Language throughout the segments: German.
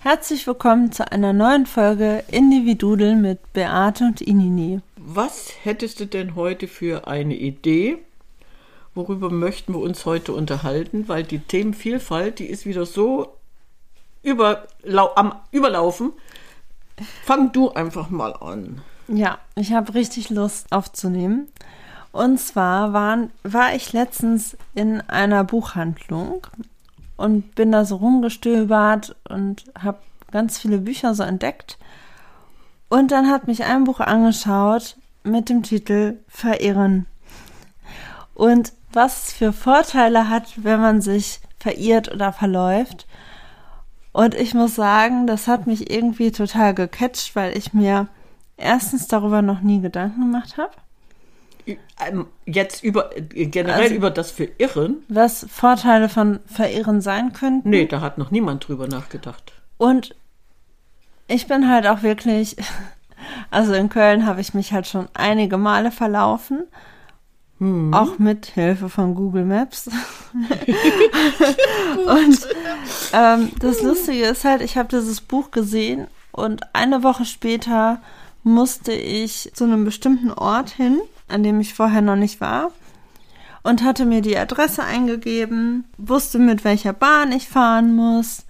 Herzlich willkommen zu einer neuen Folge Individudel mit Beate und Inini. Was hättest du denn heute für eine Idee? Worüber möchten wir uns heute unterhalten? Weil die Themenvielfalt, die ist wieder so überlau am Überlaufen. Fang du einfach mal an. Ja, ich habe richtig Lust aufzunehmen. Und zwar waren, war ich letztens in einer Buchhandlung und bin da so rumgestöbert und habe ganz viele Bücher so entdeckt. Und dann hat mich ein Buch angeschaut mit dem Titel Verirren. Und was es für Vorteile hat, wenn man sich verirrt oder verläuft. Und ich muss sagen, das hat mich irgendwie total gecatcht, weil ich mir erstens darüber noch nie Gedanken gemacht habe. Ähm, Jetzt über generell Also- über das Verirren? Was Vorteile von Verirren sein könnten. Nee, da hat noch niemand drüber nachgedacht. Und ich bin halt auch wirklich, also in Köln habe ich mich halt schon einige Male verlaufen. Auch mit Hilfe von Google Maps. und ähm, das Lustige ist halt, ich habe dieses Buch gesehen und eine Woche später musste ich zu einem bestimmten Ort hin, an dem ich vorher noch nicht war und hatte mir die Adresse eingegeben, wusste mit welcher Bahn ich fahren muss.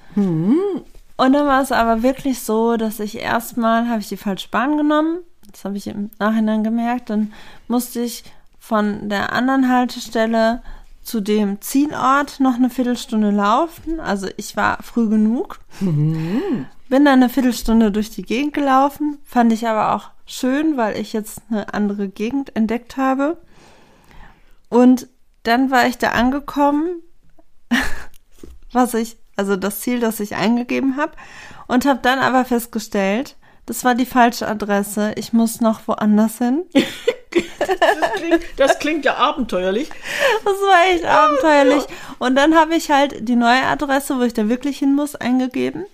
Und dann war es aber wirklich so, dass ich erstmal habe ich die falsche Bahn genommen. Das habe ich im Nachhinein gemerkt. Dann musste ich von der anderen Haltestelle zu dem Zielort noch eine Viertelstunde laufen. Also ich war früh genug. Bin dann eine Viertelstunde durch die Gegend gelaufen. Fand ich aber auch schön, weil ich jetzt eine andere Gegend entdeckt habe. Und dann war ich da angekommen, was ich, also das Ziel, das ich eingegeben habe, und habe dann aber festgestellt, das war die falsche Adresse. Ich muss noch woanders hin. Das klingt, das klingt ja abenteuerlich. Das war echt abenteuerlich. Und dann habe ich halt die neue Adresse, wo ich da wirklich hin muss, eingegeben.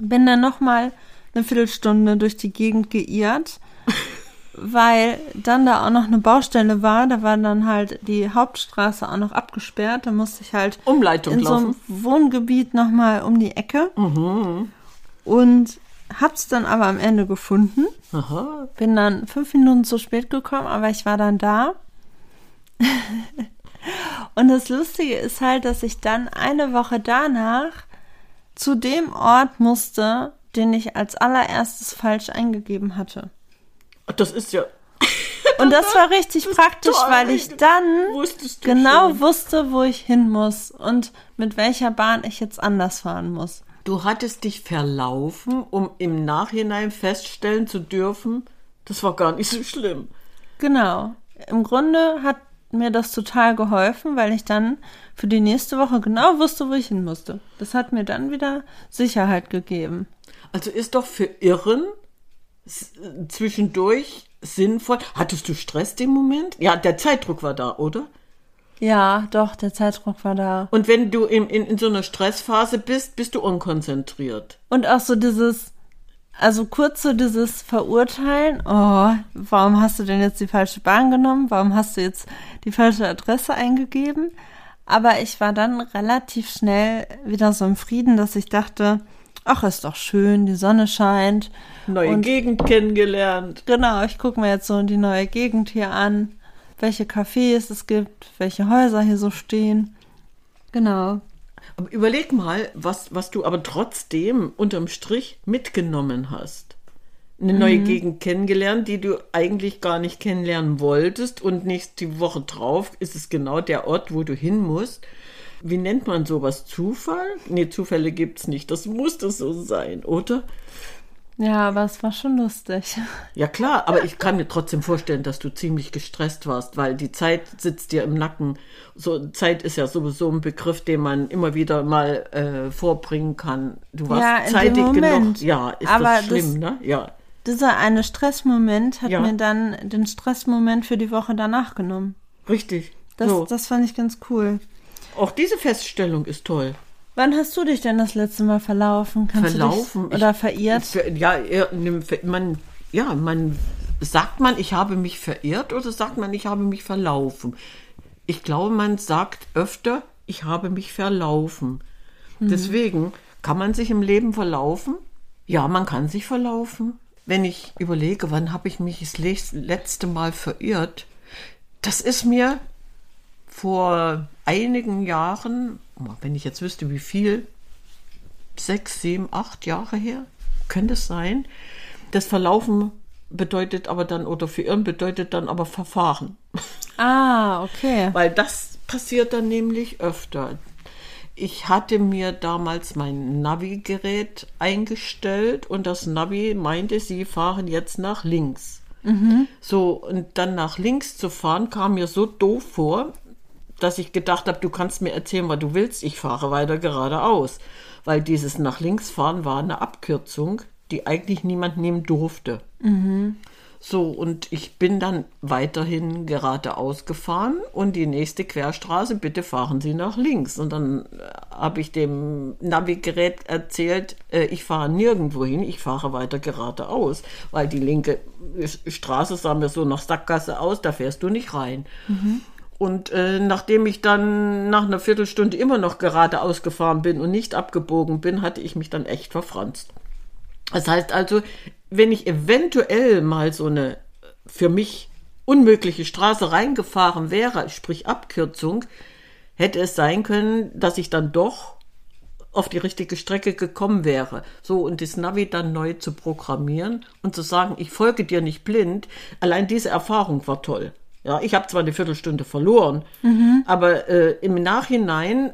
Bin dann noch mal eine Viertelstunde durch die Gegend geirrt, weil dann da auch noch eine Baustelle war. Da war dann halt die Hauptstraße auch noch abgesperrt. Da musste ich halt Umleitung in so einem laufen. Wohngebiet noch mal um die Ecke. Und hab's dann aber am Ende gefunden. Aha. Bin dann fünf Minuten zu spät gekommen, aber ich war dann da. Und das Lustige ist halt, dass ich dann eine Woche danach zu dem Ort musste, den ich als allererstes falsch eingegeben hatte. Das ist ja. Und das war richtig praktisch, toll. weil ich dann genau schon. wusste, wo ich hin muss und mit welcher Bahn ich jetzt anders fahren muss. Du hattest dich verlaufen, um im Nachhinein feststellen zu dürfen, das war gar nicht so schlimm. Genau. Im Grunde hat mir das total geholfen, weil ich dann für die nächste Woche genau wusste, wo ich hin musste. Das hat mir dann wieder Sicherheit gegeben. Also ist doch für Irren zwischendurch sinnvoll. Hattest du Stress den Moment? Ja, der Zeitdruck war da, oder? Ja, doch, der Zeitdruck war da. Und wenn du in, in, in so einer Stressphase bist, bist du unkonzentriert. Und auch so dieses, also kurz so dieses Verurteilen, oh, warum hast du denn jetzt die falsche Bahn genommen? Warum hast du jetzt die falsche Adresse eingegeben? Aber ich war dann relativ schnell wieder so im Frieden, dass ich dachte, ach, ist doch schön, die Sonne scheint. Neue Und- Gegend kennengelernt. Genau, ich gucke mir jetzt so die neue Gegend hier an, welche Cafés es gibt, welche Häuser hier so stehen. Genau. Aber überleg mal, was, was du aber trotzdem unterm Strich mitgenommen hast. eine neue Gegend kennengelernt, die du eigentlich gar nicht kennenlernen wolltest. Und nächste Woche drauf ist es genau der Ort, wo du hin musst. Wie nennt man sowas? Zufall? Nee, Zufälle gibt's nicht. Das musste so sein, oder? Ja, aber es war schon lustig. Ja klar, aber ich kann mir trotzdem vorstellen, dass du ziemlich gestresst warst, weil die Zeit sitzt dir im Nacken. So Zeit ist ja sowieso ein Begriff, den man immer wieder mal äh, vorbringen kann. Du warst Ja, in dem zeitig genug. Ja, ist Aber das das- schlimm, ne? Ja. Dieser eine Stressmoment hat Ja. mir dann den Stressmoment für die Woche danach genommen. Richtig. Das, so. das fand ich ganz cool. Auch diese Feststellung ist toll. Wann hast du dich denn das letzte Mal verlaufen? Kannst Verlaufen? Du dich, oder Ich- verirrt? Ver- Ja, man, ja, man sagt man, ich habe mich verirrt oder sagt man, ich habe mich verlaufen? Ich glaube, man sagt öfter, ich habe mich verlaufen. Deswegen kann man sich im Leben verlaufen. Ja, man kann sich verlaufen. Wenn ich überlege, wann habe ich mich das letzte Mal verirrt, das ist mir vor einigen Jahren, wenn ich jetzt wüsste, wie viel, sechs, sieben, acht Jahre her, könnte es sein. Das Verlaufen bedeutet aber dann, oder verirren bedeutet dann aber Verfahren. Ah, okay. Weil das passiert dann nämlich öfter. Ich hatte mir damals mein Navigerät eingestellt und das Navi meinte, sie fahren jetzt nach links. So, und dann nach links zu fahren, kam mir so doof vor, dass ich gedacht habe, du kannst mir erzählen, was du willst, ich fahre weiter geradeaus. Weil dieses nach links fahren war eine Abkürzung, die eigentlich niemand nehmen durfte. So, und ich bin dann weiterhin geradeaus gefahren und die nächste Querstraße, bitte fahren Sie nach links. Und dann äh, habe ich dem Navigerät erzählt, äh, ich fahre nirgendwo hin, ich fahre weiter geradeaus, weil die linke äh, Straße sah mir so nach Sackgasse aus, da fährst du nicht rein. Und äh, nachdem ich dann nach einer Viertelstunde immer noch geradeaus gefahren bin und nicht abgebogen bin, hatte ich mich dann echt verfranst. Das heißt also, wenn ich eventuell mal so eine für mich unmögliche Straße reingefahren wäre, sprich Abkürzung, hätte es sein können, dass ich dann doch auf die richtige Strecke gekommen wäre. So, und das Navi dann neu zu programmieren und zu sagen, ich folge dir nicht blind, allein diese Erfahrung war toll. Ja, ich habe zwar eine Viertelstunde verloren, aber äh, im Nachhinein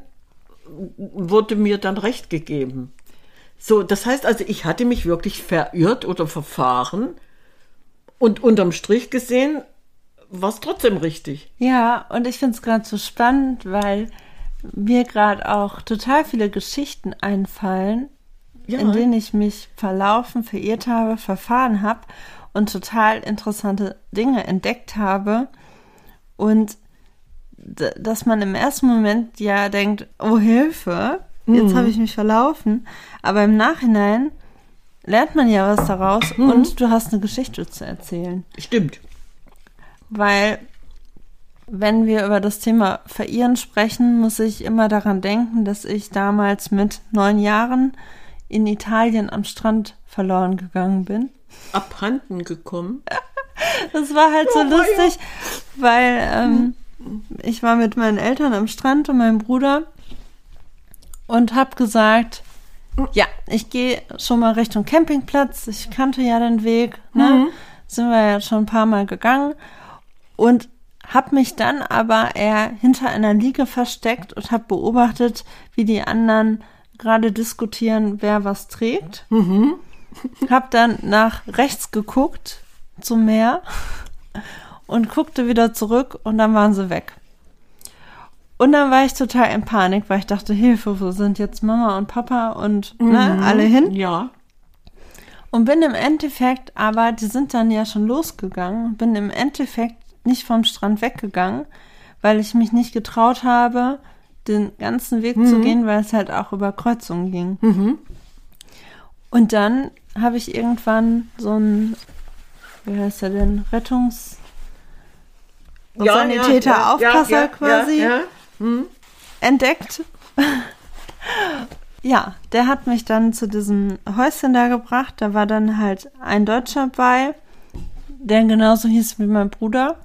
wurde mir dann recht gegeben. So, das heißt also, ich hatte mich wirklich verirrt oder verfahren und unterm Strich gesehen war es trotzdem richtig. Ja, und ich finde es gerade so spannend, weil mir gerade auch total viele Geschichten einfallen, Ja. in denen ich mich verlaufen, verirrt habe, verfahren habe und total interessante Dinge entdeckt habe. Und dass man im ersten Moment ja denkt, oh Hilfe, jetzt habe ich mich verlaufen. Aber im Nachhinein lernt man ja was daraus und du hast eine Geschichte zu erzählen. Stimmt. Weil wenn wir über das Thema Verirren sprechen, muss ich immer daran denken, dass ich damals mit neun Jahren in Italien am Strand verloren gegangen bin. Abhanden gekommen. Das war halt so Oh, lustig, weil ähm, ich war mit meinen Eltern am Strand und meinem Bruder und habe gesagt, ja, ich gehe schon mal Richtung Campingplatz. Ich kannte ja den Weg, ne? Sind wir ja schon ein paar Mal gegangen und habe mich dann aber eher hinter einer Liege versteckt und habe beobachtet, wie die anderen gerade diskutieren, wer was trägt. Hab dann nach rechts geguckt zum Meer und guckte wieder zurück und dann waren sie weg. Und dann war ich total in Panik, weil ich dachte, Hilfe, wo sind jetzt Mama und Papa und ne, alle hin? Ja. Und bin im Endeffekt, aber die sind dann ja schon losgegangen, bin im Endeffekt nicht vom Strand weggegangen, weil ich mich nicht getraut habe, den ganzen Weg zu gehen, weil es halt auch über Kreuzungen ging. Und dann habe ich irgendwann so ein, wie heißt er denn, Rettungs... Sanitäter, Aufpasser quasi Ja, entdeckt. ja, der hat mich dann zu diesem Häuschen da gebracht. Da war dann halt ein Deutscher bei, der genauso hieß wie mein Bruder.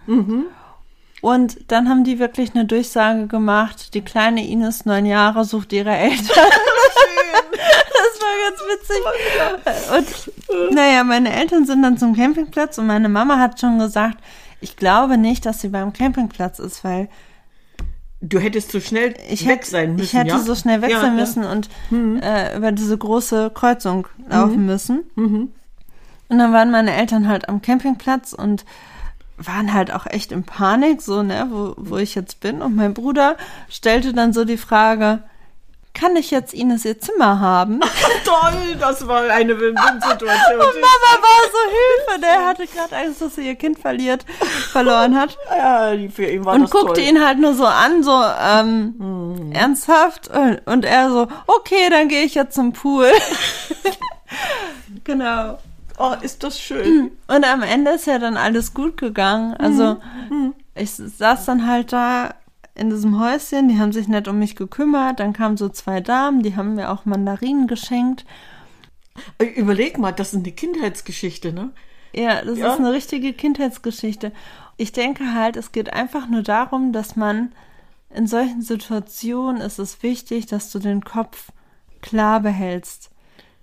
Und dann haben die wirklich eine Durchsage gemacht, die kleine Ines, neun Jahre, sucht ihre Eltern. schön. Das war ganz witzig. Und naja, meine Eltern sind dann zum Campingplatz und meine Mama hat schon gesagt, ich glaube nicht, dass sie beim Campingplatz ist, weil Du hättest so schnell ich weg sein müssen, ich hätte ja? so schnell weg Ja, sein ja. müssen und äh, über diese große Kreuzung laufen müssen. Und dann waren meine Eltern halt am Campingplatz und waren halt auch echt in Panik, so, ne, wo, wo ich jetzt bin. Und mein Bruder stellte dann so die Frage, kann ich jetzt Ines ihr Zimmer haben? Toll, das war eine Win-Win-Situation. Mama war so Hilfe, der hatte gerade Angst, dass sie ihr Kind verliert, verloren hat. ja, für ihn war Und das guckte toll. ihn halt nur so an, so ähm, ernsthaft. Und, und er so, okay, dann gehe ich jetzt zum Pool. genau. Oh, ist das schön. Und am Ende ist ja dann alles gut gegangen. Also Mhm. ich saß dann halt da in diesem Häuschen, die haben sich nett um mich gekümmert. Dann kamen so zwei Damen, die haben mir auch Mandarinen geschenkt. Überleg mal, das ist eine Kindheitsgeschichte, ne? Ja, das Ja. ist eine richtige Kindheitsgeschichte. Ich denke halt, es geht einfach nur darum, dass man in solchen Situationen ist es wichtig, dass du den Kopf klar behältst.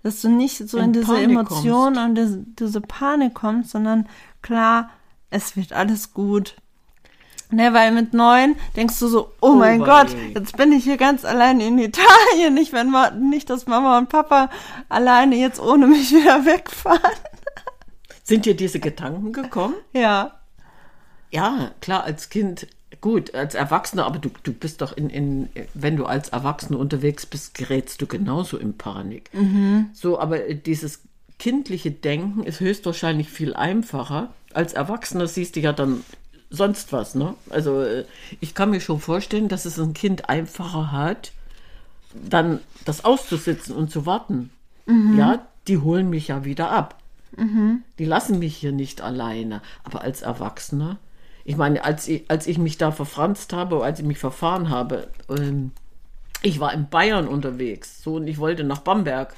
Dass du nicht so in, In diese Panik Emotionen und diese, diese Panik kommst, sondern klar, es wird alles gut. Ne, weil mit neun denkst du so, oh, Oh, mein wei. Gott, jetzt bin ich hier ganz allein in Italien. Ich wenn ma- nicht, dass Mama und Papa alleine jetzt ohne mich wieder wegfahren. Sind dir diese Gedanken gekommen? Ja. Ja, klar, als Kind, gut, als Erwachsener, aber du, du bist doch in, in, wenn du als Erwachsener unterwegs bist, gerätst du genauso in Panik. So, aber dieses kindliche Denken ist höchstwahrscheinlich viel einfacher. Als Erwachsener siehst du ja dann sonst was, ne? Also äh, ich kann mir schon vorstellen, dass es ein Kind einfacher hat, dann das auszusitzen und zu warten. Ja, die holen mich ja wieder ab. Die lassen mich hier nicht alleine. Aber als Erwachsener, ich meine, als ich, als ich mich da verfranst habe, als ich mich verfahren habe, ähm, ich war in Bayern unterwegs, so und ich wollte nach Bamberg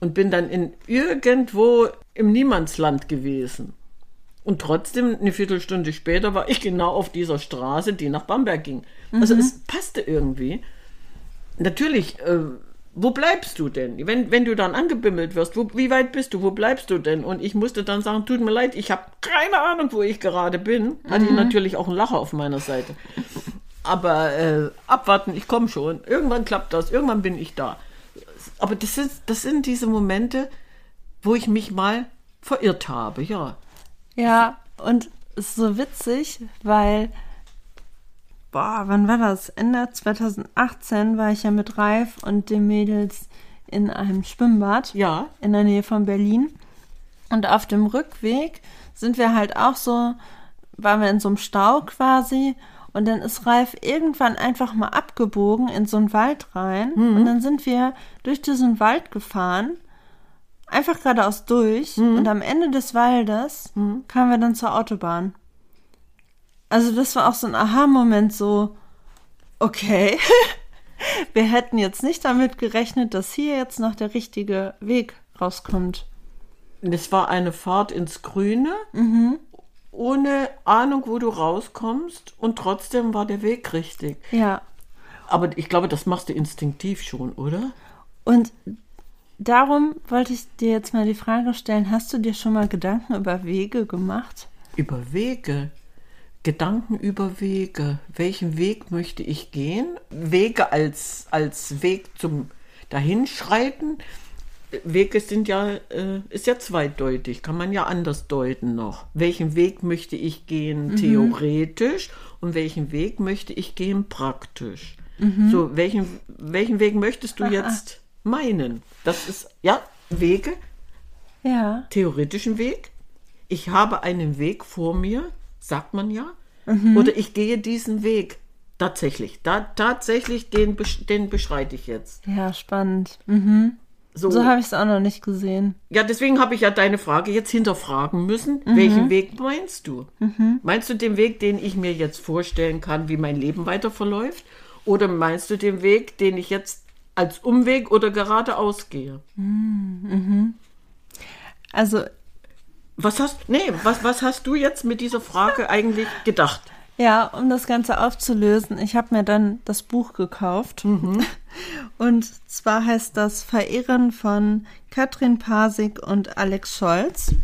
und bin dann in irgendwo im Niemandsland gewesen. Und trotzdem, eine Viertelstunde später, war ich genau auf dieser Straße, die nach Bamberg ging. Also es passte irgendwie. Natürlich, äh, wo bleibst du denn? Wenn, wenn du dann angebimmelt wirst, wo, wie weit bist du? Wo bleibst du denn? Und ich musste dann sagen, tut mir leid, ich habe keine Ahnung, wo ich gerade bin. Hatte ich natürlich auch einen Lacher auf meiner Seite. Aber äh, abwarten, ich komme schon. Irgendwann klappt das, irgendwann bin ich da. Aber das, ist, das sind diese Momente, wo ich mich mal verirrt habe, ja. Ja, und es ist so witzig, weil, boah, wann war das? Ende 2018 war ich ja mit Ralf und den Mädels in einem Schwimmbad Ja, in der Nähe von Berlin. Und auf dem Rückweg sind wir halt auch so, waren wir in so einem Stau quasi. Und dann ist Ralf irgendwann einfach mal abgebogen in so einen Wald rein. Und dann sind wir durch diesen Wald gefahren, einfach geradeaus durch. Und am Ende des Waldes kamen wir dann zur Autobahn. Also das war auch so ein Aha-Moment, so, okay, wir hätten jetzt nicht damit gerechnet, dass hier jetzt noch der richtige Weg rauskommt. es war eine Fahrt ins Grüne, ohne Ahnung, wo du rauskommst. Und trotzdem war der Weg richtig. Ja. Aber ich glaube, das machst du instinktiv schon, oder? Und darum wollte ich dir jetzt mal die Frage stellen, hast du dir schon mal Gedanken über Wege gemacht? Über Wege. Gedanken über Wege. Welchen Weg möchte ich gehen? Wege als, als Weg zum Dahinschreiten. Wege sind ja, äh, ist ja zweideutig, kann man ja anders deuten noch. Welchen Weg möchte ich gehen theoretisch und welchen Weg möchte ich gehen praktisch? So, welchen, welchen Weg möchtest du jetzt meinen? Das ist, ja, Wege, Ja. theoretischen Weg. Ich habe einen Weg vor mir, sagt man ja. Oder ich gehe diesen Weg. Tatsächlich. Da, tatsächlich, den, den beschreite ich jetzt. Ja, spannend. Mhm. So, So habe ich es auch noch nicht gesehen. ja, deswegen habe ich ja deine Frage jetzt hinterfragen müssen. Welchen Weg meinst du? Meinst du den Weg, den ich mir jetzt vorstellen kann, wie mein Leben weiter verläuft? Oder meinst du den Weg, den ich jetzt als Umweg oder geradeaus gehe? Also, Was hast, nee, was, was hast du jetzt mit dieser Frage eigentlich gedacht? Ja, um das Ganze aufzulösen, ich habe mir dann das Buch gekauft. Und zwar heißt das Verehren von Katrin Pasig und Alex Scholz.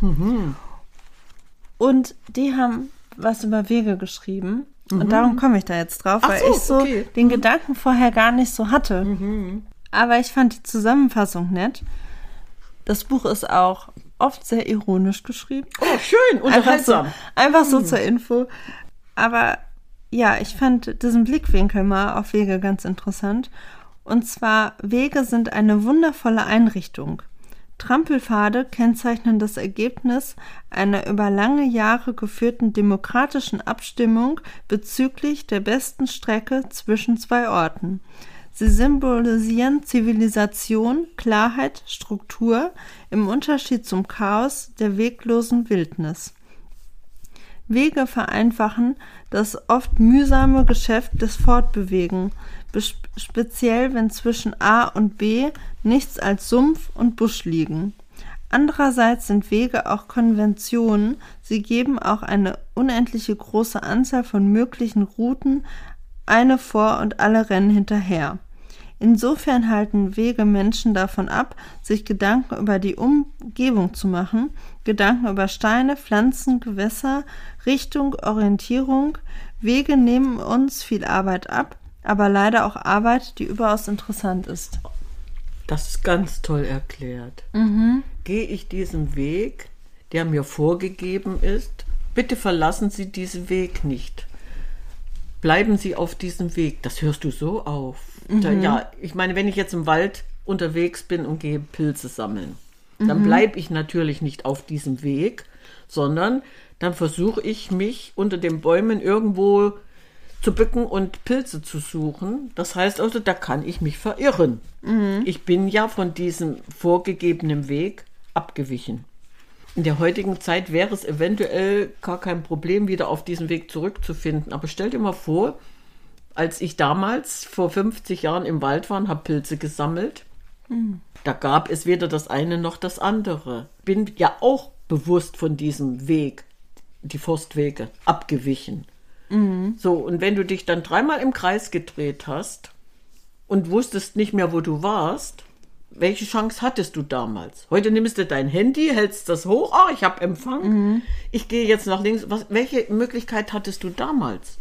Und die haben was über Wege geschrieben. Und darum komme ich da jetzt drauf, Ach weil so, ich so okay. den Gedanken vorher gar nicht so hatte. Aber ich fand die Zusammenfassung nett. Das Buch ist auch oft sehr ironisch geschrieben. Oh, schön, Einfach so, unterhaltsam. einfach so zur Info. Aber ja, ich fand diesen Blickwinkel mal auf Wege ganz interessant. Und zwar, Wege sind eine wundervolle Einrichtung. Trampelpfade kennzeichnen das Ergebnis einer über lange Jahre geführten demokratischen Abstimmung bezüglich der besten Strecke zwischen zwei Orten. Sie symbolisieren Zivilisation, Klarheit, Struktur im Unterschied zum Chaos der weglosen Wildnis. Wege vereinfachen das oft mühsame Geschäft des Fortbewegen, speziell wenn zwischen A und B nichts als Sumpf und Busch liegen. Andererseits sind Wege auch Konventionen, sie geben auch eine unendliche große Anzahl von möglichen Routen, eine vor und alle rennen hinterher. Insofern halten Wege Menschen davon ab, sich Gedanken über die Umgebung zu machen, Gedanken über Steine, Pflanzen, Gewässer, Richtung, Orientierung. Wege nehmen uns viel Arbeit ab, aber leider auch Arbeit, die überaus interessant ist. Das ist ganz toll erklärt. Gehe ich diesen Weg, der mir vorgegeben ist, bitte verlassen Sie diesen Weg nicht. Bleiben Sie auf diesem Weg. Das hörst du so auf. Da, ja, ich meine, wenn ich jetzt im Wald unterwegs bin und gehe Pilze sammeln, dann bleibe ich natürlich nicht auf diesem Weg, sondern dann versuche ich mich unter den Bäumen irgendwo zu bücken und Pilze zu suchen. Das heißt also, da kann ich mich verirren. Ich bin ja von diesem vorgegebenen Weg abgewichen. In der heutigen Zeit wäre es eventuell gar kein Problem, wieder auf diesen Weg zurückzufinden. Aber stell dir mal vor, als ich damals vor 50 Jahren im Wald war und habe Pilze gesammelt, da gab es weder das eine noch das andere. Bin ja auch bewusst von diesem Weg, die Forstwege, abgewichen. So, und wenn du dich dann dreimal im Kreis gedreht hast und wusstest nicht mehr, wo du warst, welche Chance hattest du damals? Heute nimmst du dein Handy, hältst das hoch, oh, ich habe Empfang, ich gehe jetzt nach links. Was, welche Möglichkeit hattest du damals?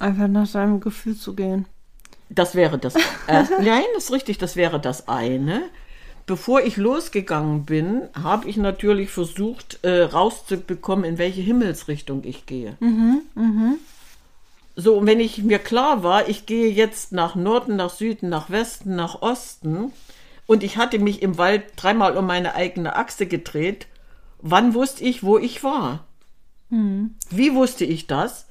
Einfach nach deinem Gefühl zu gehen. Das wäre das. Äh, nein, das ist richtig, das wäre das eine. Bevor ich losgegangen bin, habe ich natürlich versucht, äh, rauszubekommen, in welche Himmelsrichtung ich gehe. So, und wenn ich mir klar war, ich gehe jetzt nach Norden, nach Süden, nach Westen, nach Osten und ich hatte mich im Wald dreimal um meine eigene Achse gedreht, wann wusste ich, wo ich war? Wie wusste ich das?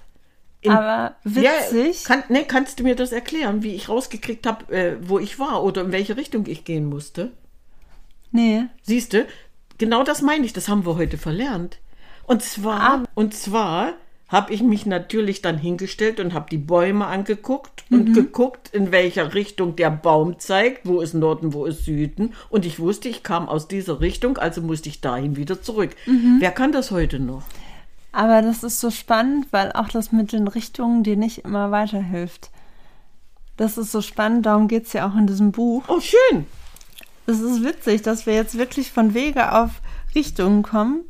In- Aber witzig. Ja, kann, nee, kannst du mir das erklären, wie ich rausgekriegt habe, äh, wo ich war oder in welche Richtung ich gehen musste? nee. Siehst du, genau das meine ich, das haben wir heute verlernt. Und zwar, und zwar habe ich mich natürlich dann hingestellt und habe die Bäume angeguckt und geguckt, in welcher Richtung der Baum zeigt, wo ist Norden, wo ist Süden. Und ich wusste, ich kam aus dieser Richtung, also musste ich dahin wieder zurück. Wer kann das heute noch? Aber das ist so spannend, weil auch das mit den Richtungen dir nicht immer weiterhilft. Das ist so spannend, darum geht es ja auch in diesem Buch. Oh, schön. Es ist witzig, dass wir jetzt wirklich von Wege auf Richtungen kommen,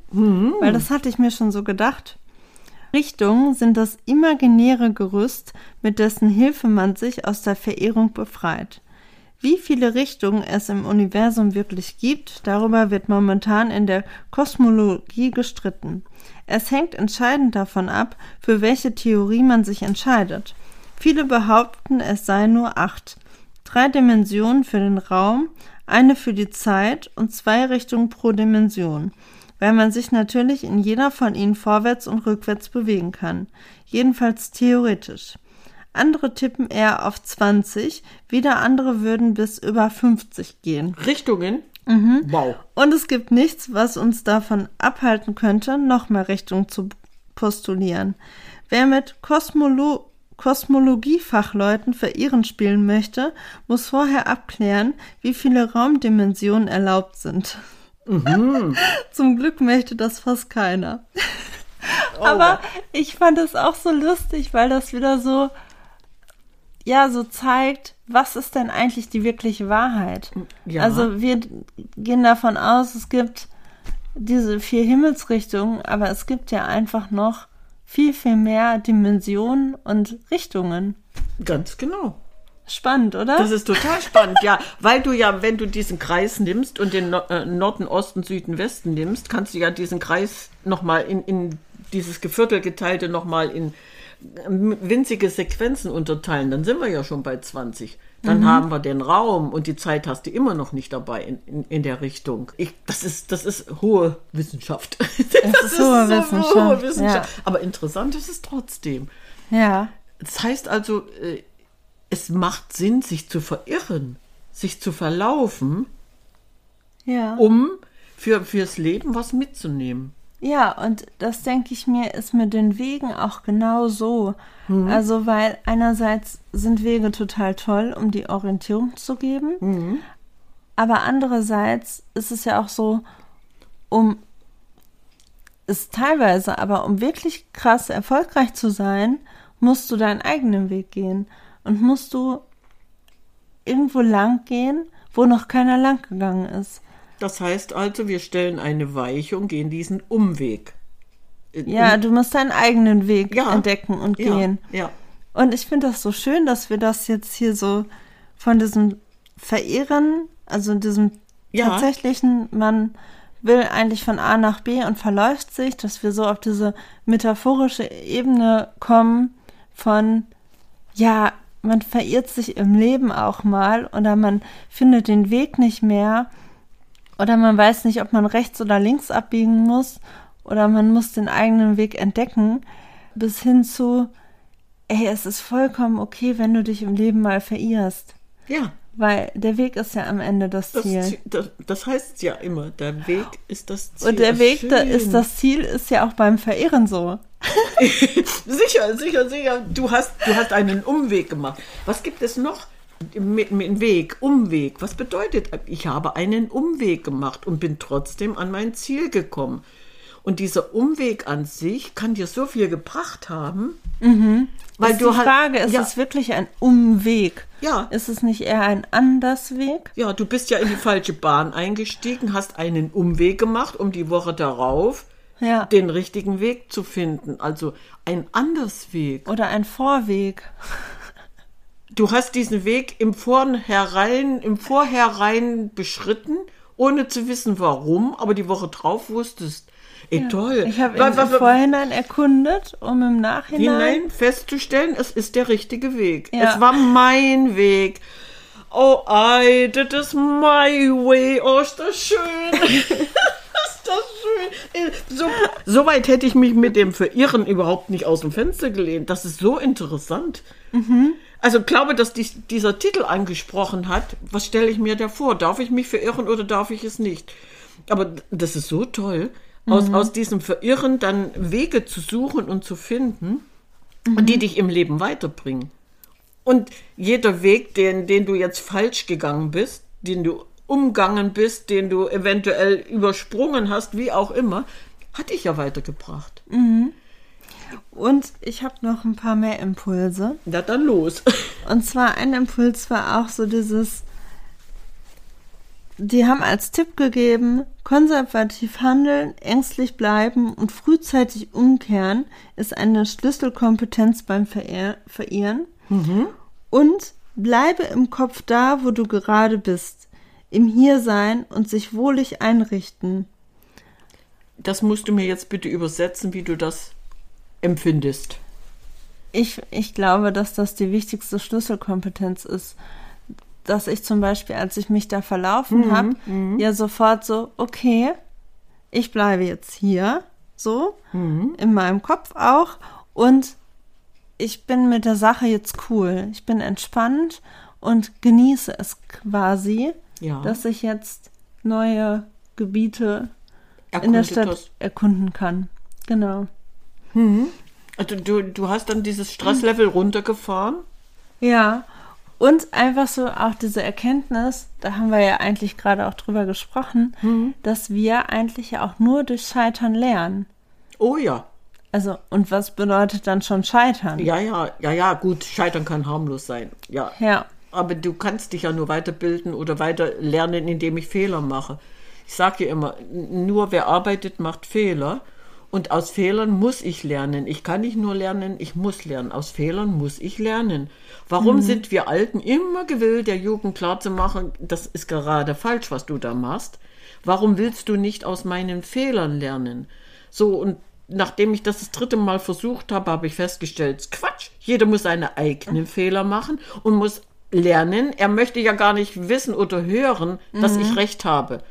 weil das hatte ich mir schon so gedacht. Richtungen sind das imaginäre Gerüst, mit dessen Hilfe man sich aus der Verehrung befreit. Wie viele Richtungen es im Universum wirklich gibt, darüber wird momentan in der Kosmologie gestritten. Es hängt entscheidend davon ab, für welche Theorie man sich entscheidet. Viele behaupten, es seien nur acht. Drei Dimensionen für den Raum, eine für die Zeit und zwei Richtungen pro Dimension, weil man sich natürlich in jeder von ihnen vorwärts und rückwärts bewegen kann. Jedenfalls theoretisch. Andere tippen eher auf 20, wieder andere würden bis über 50 gehen. Richtungen? Wow. Und es gibt nichts, was uns davon abhalten könnte, noch mehr Richtungen zu postulieren. Wer mit Kosmolo Kosmologiefachleuten verirren spielen möchte, muss vorher abklären, wie viele Raumdimensionen erlaubt sind. Zum Glück möchte das fast keiner. Aber ich fand es auch so lustig, weil das wieder so, ja, so zeigt, was ist denn eigentlich die wirkliche Wahrheit? Ja. Also wir gehen davon aus, es gibt diese vier Himmelsrichtungen, aber es gibt ja einfach noch viel, viel mehr Dimensionen und Richtungen. Ganz genau. Spannend, oder? Das ist total spannend, ja, weil du ja, wenn du diesen Kreis nimmst und den no äh, Norden, Osten, Süden, Westen nimmst, kannst du ja diesen Kreis nochmal in, in dieses Geviertel geteilte nochmal in winzige Sequenzen unterteilen. Dann sind wir ja schon bei 20. Dann haben wir den Raum und die Zeit hast du immer noch nicht dabei in, in, in der Richtung. Ich, das, ist, das ist hohe Wissenschaft. Das, ist hohe Wissenschaft, hohe Wissenschaft. ja. Aber interessant ist es trotzdem. ja. Das heißt also, äh, es macht Sinn, sich zu verirren, sich zu verlaufen, Ja. um für, fürs Leben was mitzunehmen. Ja, und das denke ich mir, ist mit den Wegen auch genau so. Also, weil einerseits sind Wege total toll, um die Orientierung zu geben, aber andererseits ist es ja auch so, um ist teilweise, aber um wirklich krass erfolgreich zu sein, musst du deinen eigenen Weg gehen und musst du irgendwo lang gehen, wo noch keiner lang gegangen ist. Das heißt also, wir stellen eine Weiche und gehen diesen Umweg. Ja, du musst deinen eigenen Weg Ja. entdecken und ja, gehen. Ja, Und ich finde das so schön, dass wir das jetzt hier so von diesem Verehren, also diesem Ja. tatsächlichen, man will eigentlich von A nach B und verläuft sich, dass wir so auf diese metaphorische Ebene kommen von, ja, man verirrt sich im Leben auch mal oder man findet den Weg nicht mehr oder man weiß nicht, ob man rechts oder links abbiegen muss oder man muss den eigenen Weg entdecken, bis hin zu, ey, es ist vollkommen okay, wenn du dich im Leben mal verirrst. ja. Weil der Weg ist ja am Ende das Das, Ziel. Ziel- das, das heißt ja immer, der Weg ist das Ziel. Und der Ach, Weg da ist das Ziel, ist ja auch beim Verirren so. Sicher, sicher, sicher. Du hast, du hast einen Umweg gemacht. Was gibt es noch? Mit, mit Weg, Umweg. Was bedeutet, ich habe einen Umweg gemacht und bin trotzdem an mein Ziel gekommen. Und dieser Umweg an sich kann dir so viel gebracht haben. Weil ist du die halt- Frage, ist ja, es wirklich ein Umweg? Ja. Ist es nicht eher ein Andersweg? ja, du bist ja in die falsche Bahn eingestiegen, hast einen Umweg gemacht, um die Woche darauf Ja. den richtigen Weg zu finden. Also ein Andersweg. Oder ein Vorweg? Du hast diesen Weg im Vornherein, im Vorherein beschritten, ohne zu wissen warum, aber die Woche drauf wusstest. Ey, toll. Ich habe ihn im Vorhinein erkundet, um im Nachhinein. hinein festzustellen, es ist der richtige Weg. Ja. Es war mein Weg. Oh, I did this my way. Oh, ist das schön. ist das schön. So, so weit hätte ich mich mit dem Verirren überhaupt nicht aus dem Fenster gelehnt. Das ist so interessant. Also glaube, dass dies, dieser Titel angesprochen hat, was stelle ich mir da vor? Darf ich mich verirren oder darf ich es nicht? Aber das ist so toll, aus, aus diesem Verirren dann Wege zu suchen und zu finden, die dich im Leben weiterbringen. Und jeder Weg, den, den du jetzt falsch gegangen bist, den du umgangen bist, den du eventuell übersprungen hast, wie auch immer, hat dich ja weitergebracht. Und ich habe noch ein paar mehr Impulse. Na dann los. Und zwar ein Impuls war auch so dieses, die haben als Tipp gegeben, konservativ handeln, ängstlich bleiben und frühzeitig umkehren ist eine Schlüsselkompetenz beim Verehr Verirren. Und bleibe im Kopf da, wo du gerade bist, im Hiersein und sich wohlig einrichten. Das musst du mir jetzt bitte übersetzen, wie du das empfindest. Ich, ich glaube, dass das die wichtigste Schlüsselkompetenz ist. Dass ich zum Beispiel, als ich mich da verlaufen habe, ja sofort so, okay, ich bleibe jetzt hier, so, in meinem Kopf auch. Und ich bin mit der Sache jetzt cool. Ich bin entspannt und genieße es quasi, Ja. dass ich jetzt neue Gebiete in Erkundet der Stadt hast. erkunden kann. Genau. Also du, du hast dann dieses Stresslevel runtergefahren. Ja, und einfach so auch diese Erkenntnis, da haben wir ja eigentlich gerade auch drüber gesprochen, dass wir eigentlich ja auch nur durch Scheitern lernen. Oh ja. Also, und was bedeutet dann schon scheitern? Ja, ja, ja, ja, gut, Scheitern kann harmlos sein. Ja. Ja. Aber du kannst dich ja nur weiterbilden oder weiter lernen, indem ich Fehler mache. Ich sage ja immer, nur wer arbeitet, macht Fehler. Und aus Fehlern muss ich lernen. Ich kann nicht nur lernen, ich muss lernen. Aus Fehlern muss ich lernen. Warum sind wir Alten immer gewillt, der Jugend klarzumachen, das ist gerade falsch, was du da machst? Warum willst du nicht aus meinen Fehlern lernen? So, und nachdem ich das das dritte Mal versucht habe, habe ich festgestellt, Quatsch, jeder muss seine eigenen Fehler machen und muss lernen. Er möchte ja gar nicht wissen oder hören, dass ich recht habe.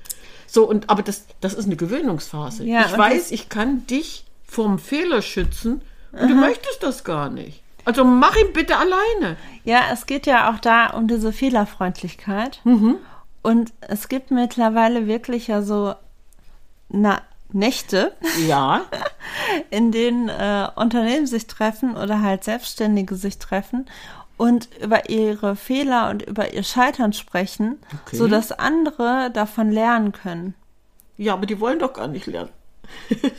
So, und aber das, das ist eine Gewöhnungsphase. Ja, ich weiß, ich kann dich vom Fehler schützen und du möchtest das gar nicht. Also mach ihn bitte alleine. Ja, es geht ja auch da um diese Fehlerfreundlichkeit. Und es gibt mittlerweile wirklich ja so na, Nächte, Ja, in denen äh, Unternehmen sich treffen oder halt Selbstständige sich treffen und über ihre Fehler und über ihr Scheitern sprechen, Okay. sodass andere davon lernen können. ja, aber die wollen doch gar nicht lernen.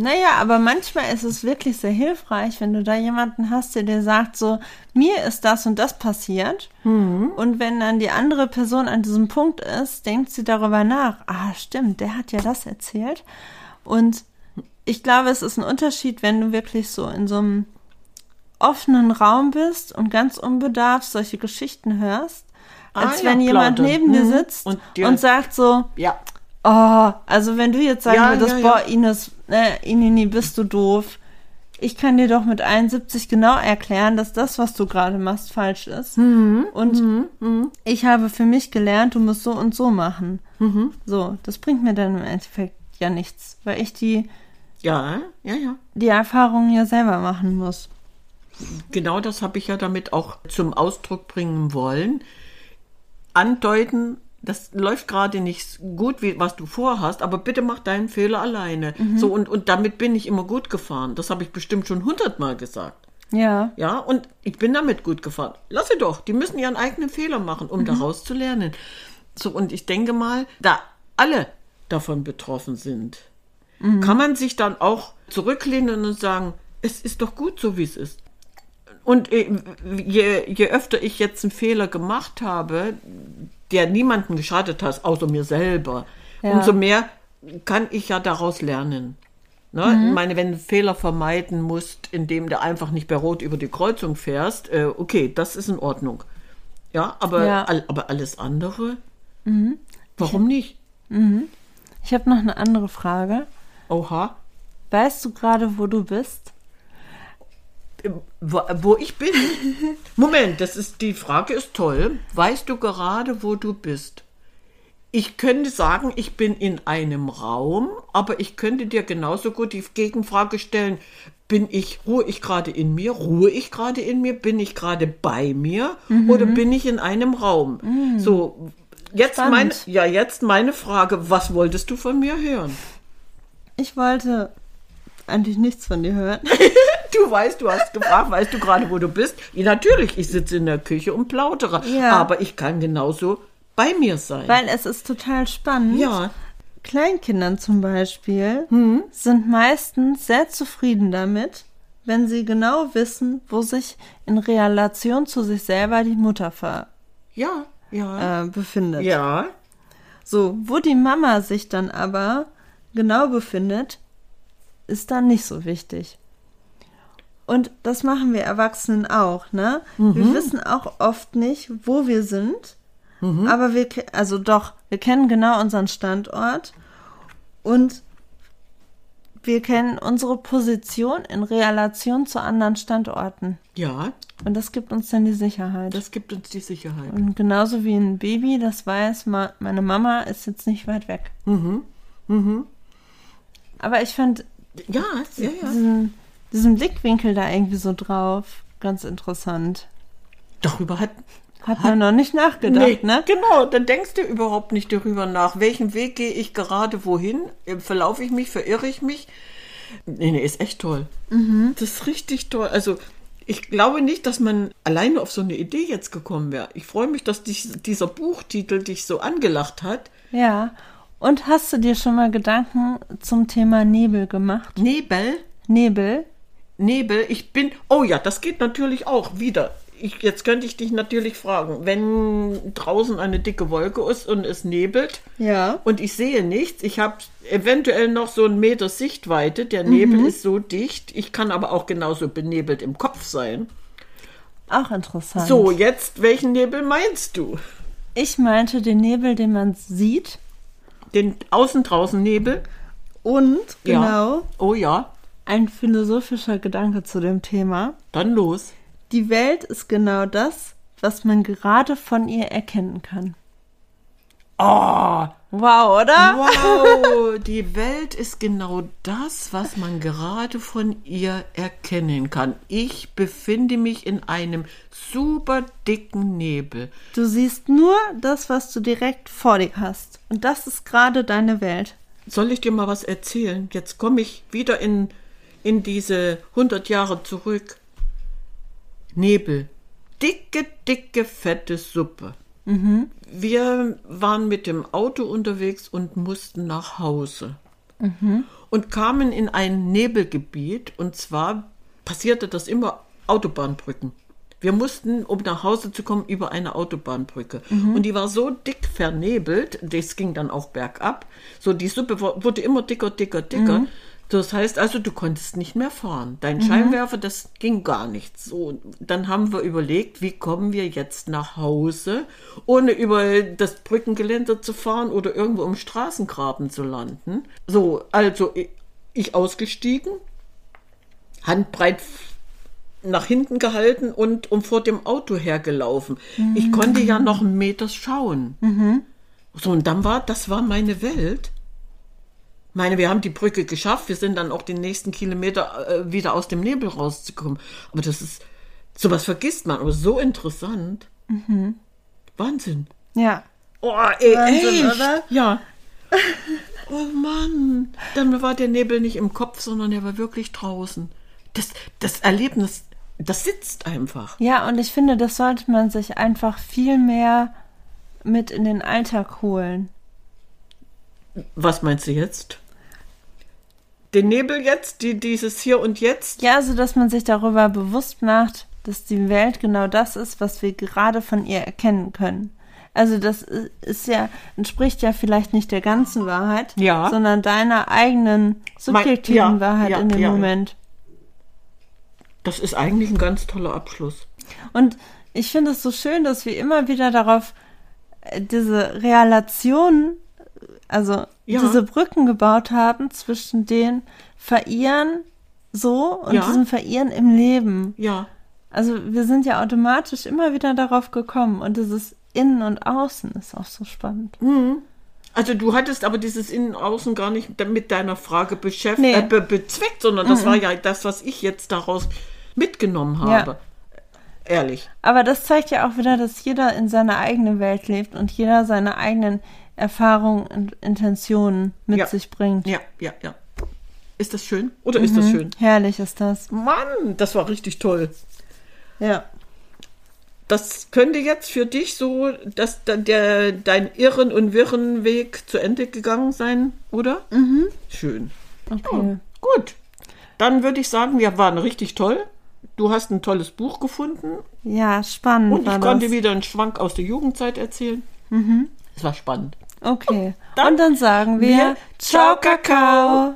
Naja, aber manchmal ist es wirklich sehr hilfreich, wenn du da jemanden hast, der dir sagt, so, mir ist das und das passiert. Und wenn dann die andere Person an diesem Punkt ist, denkt sie darüber nach, ah, stimmt, der hat ja das erzählt. Und ich glaube, es ist ein Unterschied, wenn du wirklich so in so einem offenen Raum bist und ganz unbedarft solche Geschichten hörst, Ah, als ja, wenn jemand plaudern. neben dir Mhm. sitzt Und und, sagt so, Ja, Oh, also wenn du jetzt sagen Ja, würdest, ja, ja. boah, Ines, ne, Inini, bist du doof. Ich kann dir doch mit 71 genau erklären, dass das, was du gerade machst, falsch ist. Mhm. Und ich habe für mich gelernt, du musst so und so machen. Mhm. So, das bringt mir dann im Endeffekt ja nichts, weil ich die, ja, ja, ja. die Erfahrungen ja selber machen muss. Genau das habe ich ja damit auch zum Ausdruck bringen wollen. Andeuten, das läuft gerade nicht gut, wie, was du vorhast, aber bitte mach deinen Fehler alleine. So, und, und damit bin ich immer gut gefahren. Das habe ich bestimmt schon hundertmal gesagt. Ja, Ja, und ich bin damit gut gefahren. Lass sie doch, die müssen ihren eigenen Fehler machen, um daraus zu lernen. So, und ich denke mal, da alle davon betroffen sind, kann man sich dann auch zurücklehnen und sagen, es ist doch gut so, wie es ist. Und äh, je, je öfter ich jetzt einen Fehler gemacht habe, der niemanden geschadet hat, außer mir selber, Ja. umso mehr kann ich ja daraus lernen. Ne? Ich meine, wenn du Fehler vermeiden musst, indem du einfach nicht bei Rot über die Kreuzung fährst, äh, okay, das ist in Ordnung. Ja, aber, Ja. All, aber alles andere, warum nicht? ich habe noch eine andere Frage. Oha. Weißt du gerade, wo du bist? Wo, wo ich bin? Moment, das ist, die Frage ist toll. Weißt du gerade, wo du bist? Ich könnte sagen, ich bin in einem Raum, aber ich könnte dir genauso gut die Gegenfrage stellen, bin ich, ruhe ich gerade in mir, ruhe ich gerade in mir, bin ich gerade bei mir oder bin ich in einem Raum? So, jetzt Spannend. meine, ja, jetzt meine Frage, was wolltest du von mir hören? Ich wollte eigentlich nichts von dir hören. Du weißt, du hast gefragt, weißt du gerade, wo du bist? Ja, natürlich, ich sitze in der Küche und plaudere. Ja. Aber ich kann genauso bei mir sein. Weil es ist total spannend. ja, Kleinkindern zum Beispiel Hm? sind meistens sehr zufrieden damit, wenn sie genau wissen, wo sich in Relation zu sich selber die Mutter ver, ja, ja. äh, befindet. Ja, So, wo die Mama sich dann aber genau befindet, ist dann nicht so wichtig. Und das machen wir Erwachsenen auch, ne? Wir wissen auch oft nicht, wo wir sind, aber wir, also doch, wir kennen genau unseren Standort und wir kennen unsere Position in Relation zu anderen Standorten. ja, Und das gibt uns dann die Sicherheit. das gibt uns die Sicherheit. Und genauso wie ein Baby, das weiß, meine Mama ist jetzt nicht weit weg. Aber ich fand Ja, ja, ja. diesen, diesen Blickwinkel da irgendwie so drauf ganz interessant. Darüber hat. Hat man noch nicht nachgedacht, Nee, ne? Genau, dann denkst du überhaupt nicht darüber nach. Welchen Weg gehe ich gerade wohin? Verlaufe ich mich, verirre ich mich? Nee, nee, ist echt toll. Mhm. Das ist richtig toll. Also, ich glaube nicht, dass man alleine auf so eine Idee jetzt gekommen wäre. Ich freue mich, dass dich, dieser Buchtitel dich so angelacht hat. Ja. Und hast du dir schon mal Gedanken zum Thema Nebel gemacht? Nebel? Nebel. Nebel, ich bin. Oh ja, das geht natürlich auch wieder. Ich, jetzt könnte ich dich natürlich fragen, wenn draußen eine dicke Wolke ist und es nebelt Ja. und ich sehe nichts, ich habe eventuell noch so einen Meter Sichtweite, der Nebel ist so dicht, ich kann aber auch genauso benebelt im Kopf sein. Auch interessant. So, jetzt, welchen Nebel meinst du? Ich meinte den Nebel, den man sieht. Den außen draußen Nebel? Und, Ja. genau, Oh ja, ein philosophischer Gedanke zu dem Thema. dann los. Die Welt ist genau das, was man gerade von ihr erkennen kann. Oh, Wow, oder? wow, die Welt ist genau das, was man gerade von ihr erkennen kann. Ich befinde mich in einem super dicken Nebel. Du siehst nur das, was du direkt vor dir hast. Und das ist gerade deine Welt. Soll ich dir mal was erzählen? Jetzt komme ich wieder in, in diese 100 Jahre zurück. Nebel. Dicke, dicke, fette Suppe. Wir waren mit dem Auto unterwegs und mussten nach Hause. Und kamen in ein Nebelgebiet. Und zwar passierte das immer Autobahnbrücken. Wir mussten, um nach Hause zu kommen, über eine Autobahnbrücke. Und die war so dick vernebelt, das ging dann auch bergab. So, die Suppe wurde immer dicker, dicker, dicker. Das heißt also, du konntest nicht mehr fahren. Dein Scheinwerfer, das ging gar nicht. So, dann haben wir überlegt, wie kommen wir jetzt nach Hause, ohne über das Brückengeländer zu fahren oder irgendwo im Straßengraben zu landen. So, also ich, ich ausgestiegen, handbreit nach hinten gehalten und um vor dem Auto hergelaufen. Ich konnte ja noch einen Meter schauen. So, und dann war, das war meine Welt. Meine, wir haben die Brücke geschafft, wir sind dann auch den nächsten Kilometer äh, wieder aus dem Nebel rauszukommen. Aber das ist, sowas vergisst man, aber so interessant. Wahnsinn. Ja. Oh, ey, Wahnsinn, echt? oder? Ja. Oh Mann, dann war der Nebel nicht im Kopf, sondern er war wirklich draußen. Das, das Erlebnis, das sitzt einfach. Ja, und ich finde, das sollte man sich einfach viel mehr mit in den Alltag holen. Was meinst du jetzt? Den Nebel jetzt, die, dieses Hier und Jetzt? Ja, also dass man sich darüber bewusst macht, dass die Welt genau das ist, was wir gerade von ihr erkennen können. Also das ist ja, entspricht ja vielleicht nicht der ganzen Wahrheit, Ja. sondern deiner eigenen subjektiven ja, Wahrheit ja, in dem. Moment. Das ist eigentlich ein ganz toller Abschluss. Und ich finde es so schön, dass wir immer wieder darauf äh, diese Relation, also Ja. diese Brücken gebaut haben zwischen den Verirren so und Ja. diesem Verirren im Leben. Ja, Also wir sind ja automatisch immer wieder darauf gekommen und dieses Innen und Außen ist auch so spannend. Also du hattest aber dieses Innen-Außen gar nicht mit deiner Frage beschäftigt, Nee. äh, be bezweckt, sondern das war ja das, was ich jetzt daraus mitgenommen Ja. habe. Ehrlich. Aber das zeigt ja auch wieder, dass jeder in seiner eigenen Welt lebt und jeder seine eigenen Erfahrungen und Intentionen mit Ja. sich bringt. Ja, ja, ja. Ist das schön? Oder ist das schön? Herrlich ist das. Mann, das war richtig toll. Ja. Das könnte jetzt für dich so, dass da- der, dein irren und wirren Weg zu Ende gegangen sein, oder? Mhm. Schön. Okay. Gut. Dann würde ich sagen, wir waren richtig toll. Du hast ein tolles Buch gefunden Ja, spannend und ich konnte das. wieder einen Schwank aus der Jugendzeit erzählen. Es war spannend. Okay. Dann- und dann sagen wir, wir Ciao. Kakao.